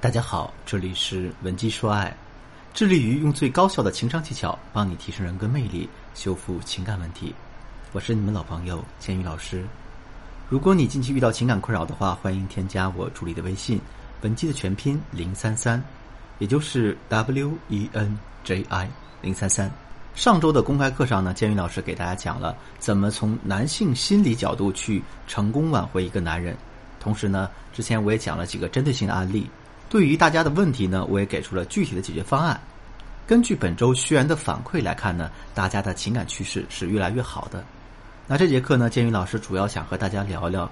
大家好，这里是文姬说爱，致力于用最高效的情商技巧帮你提升人格魅力，修复情感问题。我是你们老朋友建宇老师。如果你近期遇到情感困扰的话，欢迎添加我助理的微信文姬的全拼零三三，也就是 W E N J I 零三三。上周的公开课上呢，建宇老师给大家讲了怎么从男性心理角度去成功挽回一个男人。同时呢，之前我也讲了几个针对性的案例。对于大家的问题呢，我也给出了具体的解决方案。根据本周学员的反馈来看呢，大家的情感趋势是越来越好的。那这节课呢，建宇老师主要想和大家聊聊，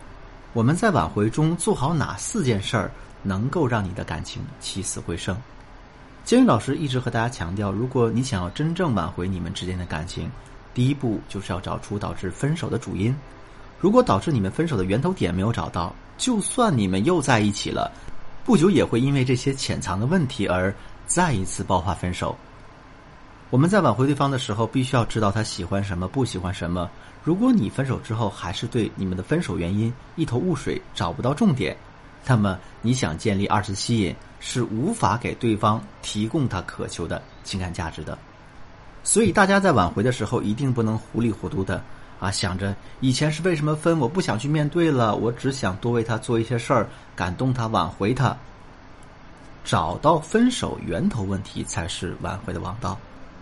我们在挽回中做好哪四件事儿，能够让你的感情起死回生。建宇老师一直和大家强调，如果你想要真正挽回你们之间的感情，第一步就是要找出导致分手的主因。如果导致你们分手的源头点没有找到，就算你们又在一起了。不久也会因为这些潜藏的问题而再一次爆发分手。我们在挽回对方的时候，必须要知道他喜欢什么，不喜欢什么。如果你分手之后还是对你们的分手原因一头雾水，找不到重点，那么你想建立二次吸引是无法给对方提供他渴求的情感价值的。所以，大家在挽回的时候一定不能糊里糊涂的。啊，想着以前是为什么分，我不想去面对了，我只想多为他做一些事儿，感动他，挽回他。找到分手源头问题才是挽回的王道。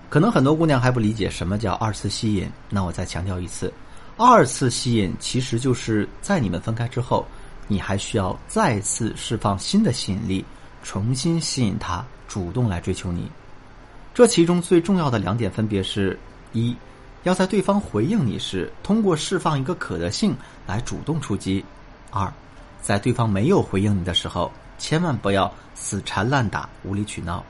可能很多姑娘还不理解什么叫二次吸引，那我再强调一次，二次吸引其实就是在你们分开之后，你还需要再次释放新的吸引力，重新吸引他主动来追求你。这其中最重要的两点分别是：一。要在对方回应你时，通过释放一个可得性来主动出击；二，在对方没有回应你的时候，千万不要死缠烂打、无理取闹。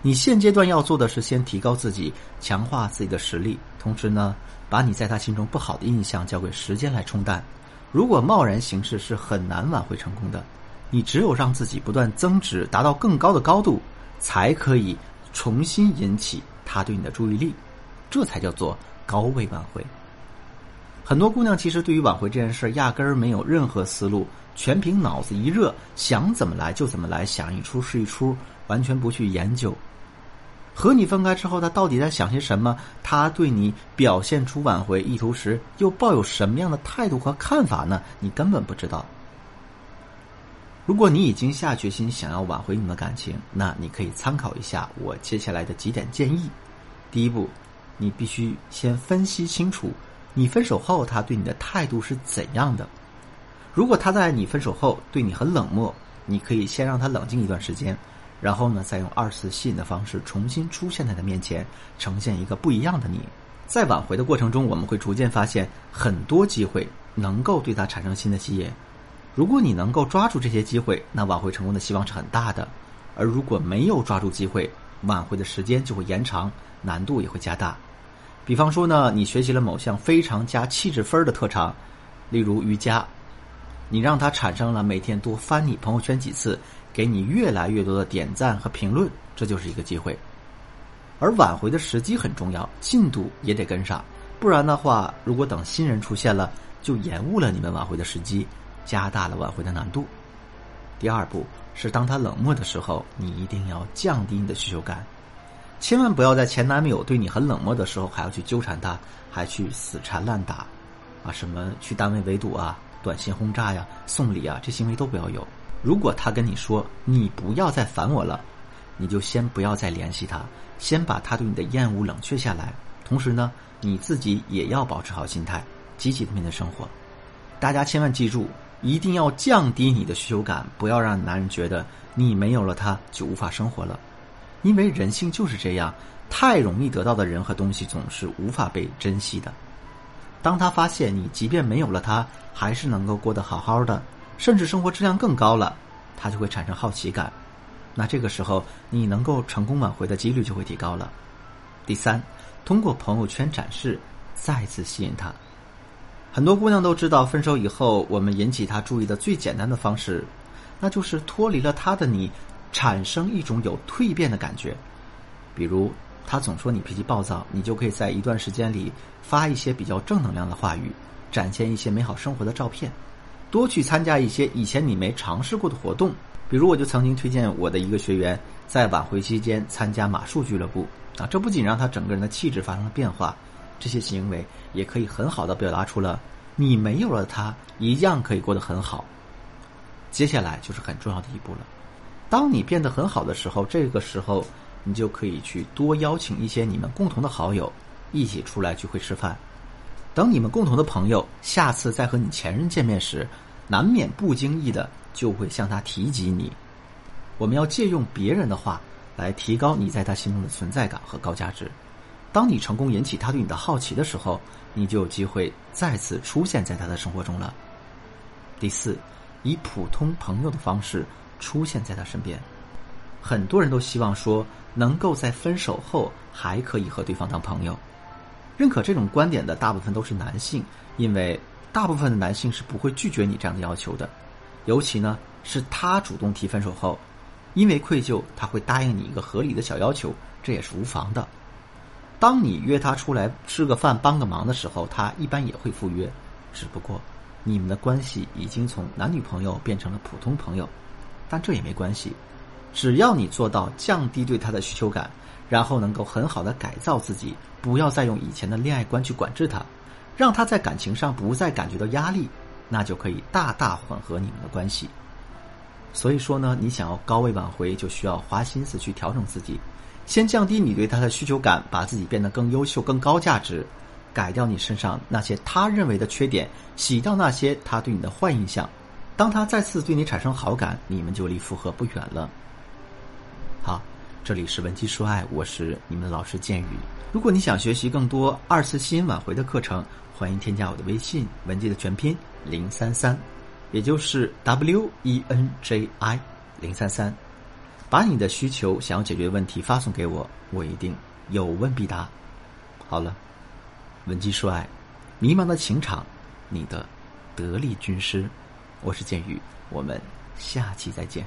你现阶段要做的是先提高自己，强化自己的实力，同时呢，把你在他心中不好的印象交给时间来冲淡。如果贸然行事是很难挽回成功的，你只有让自己不断增值，达到更高的高度，才可以重新引起他对你的注意力。这才叫做高位挽回。很多姑娘其实对于挽回这件事压根儿没有任何思路，全凭脑子一热，想怎么来就怎么来，想一出是一出，完全不去研究。和你分开之后，他到底在想些什么？他对你表现出挽回意图时，又抱有什么样的态度和看法呢？你根本不知道。如果你已经下决心想要挽回你们的感情，那你可以参考一下我接下来的几点建议。第一步。你必须先分析清楚，你分手后他对你的态度是怎样的。如果他在你分手后对你很冷漠，你可以先让他冷静一段时间，然后呢，再用二次吸引的方式重新出现在他面前，呈现一个不一样的你。在挽回的过程中，我们会逐渐发现很多机会能够对他产生新的吸引。如果你能够抓住这些机会，那挽回成功的希望是很大的。而如果没有抓住机会，挽回的时间就会延长，难度也会加大。比方说呢，你学习了某项非常加气质分的特长，例如瑜伽，你让他产生了每天多翻你朋友圈几次，给你越来越多的点赞和评论，这就是一个机会。而挽回的时机很重要，进度也得跟上，不然的话，如果等新人出现了，就延误了你们挽回的时机，加大了挽回的难度。第二步是，当他冷漠的时候，你一定要降低你的需求感，千万不要在前男友对你很冷漠的时候，还要去纠缠他，还去死缠烂打，啊，什么去单位围堵啊、短信轰炸呀、送礼啊，这行为都不要有。如果他跟你说你不要再烦我了，你就先不要再联系他，先把他对你的厌恶冷却下来。同时呢，你自己也要保持好心态，积极的面对生活。大家千万记住。一定要降低你的需求感，不要让男人觉得你没有了他就无法生活了，因为人性就是这样，太容易得到的人和东西总是无法被珍惜的。当他发现你即便没有了他，还是能够过得好好的，甚至生活质量更高了，他就会产生好奇感，那这个时候你能够成功挽回的几率就会提高了。第三，通过朋友圈展示，再次吸引他。很多姑娘都知道，分手以后，我们引起他注意的最简单的方式，那就是脱离了他的你，产生一种有蜕变的感觉。比如，他总说你脾气暴躁，你就可以在一段时间里发一些比较正能量的话语，展现一些美好生活的照片，多去参加一些以前你没尝试过的活动，比如，我就曾经推荐我的一个学员在挽回期间参加马术俱乐部啊，这不仅让他整个人的气质发生了变化，这些行为也可以很好的表达出了你没有了他一样可以过得很好。接下来就是很重要的一步了，当你变得很好的时候，这个时候你就可以去多邀请一些你们共同的好友一起出来聚会吃饭。等你们共同的朋友下次再和你前任见面时，难免不经意的就会向他提及你。我们要借用别人的话来提高你在他心中的存在感和高价值。当你成功引起他对你的好奇的时候，你就有机会再次出现在他的生活中了。第四，以普通朋友的方式出现在他身边。很多人都希望说，能够在分手后还可以和对方当朋友。认可这种观点的大部分都是男性，因为大部分的男性是不会拒绝你这样的要求的。尤其呢，是他主动提分手后，因为愧疚，他会答应你一个合理的小要求，这也是无妨的。当你约他出来吃个饭、帮个忙的时候，他一般也会赴约。只不过，你们的关系已经从男女朋友变成了普通朋友，但这也没关系，只要你做到降低对他的需求感。然后能够很好的改造自己，不要再用以前的恋爱观去管制他，让他在感情上不再感觉到压力，那就可以大大缓和你们的关系。所以说呢，你想要高位挽回，就需要花心思去调整自己，先降低你对他的需求感，把自己变得更优秀、更高价值，改掉你身上那些他认为的缺点，洗掉那些他对你的坏印象。当他再次对你产生好感，你们就离复合不远了。好。这里是文姬说爱，我是你们的老师建宇。如果你想学习更多二次吸引挽回的课程，欢迎添加我的微信文姬的全拼零三三，也就是 W E N J I 零三三，把你的需求想要解决的问题发送给我，我一定有问必答。好了，文姬说爱，迷茫的情场，你的得力军师，我是剑宇，我们下期再见。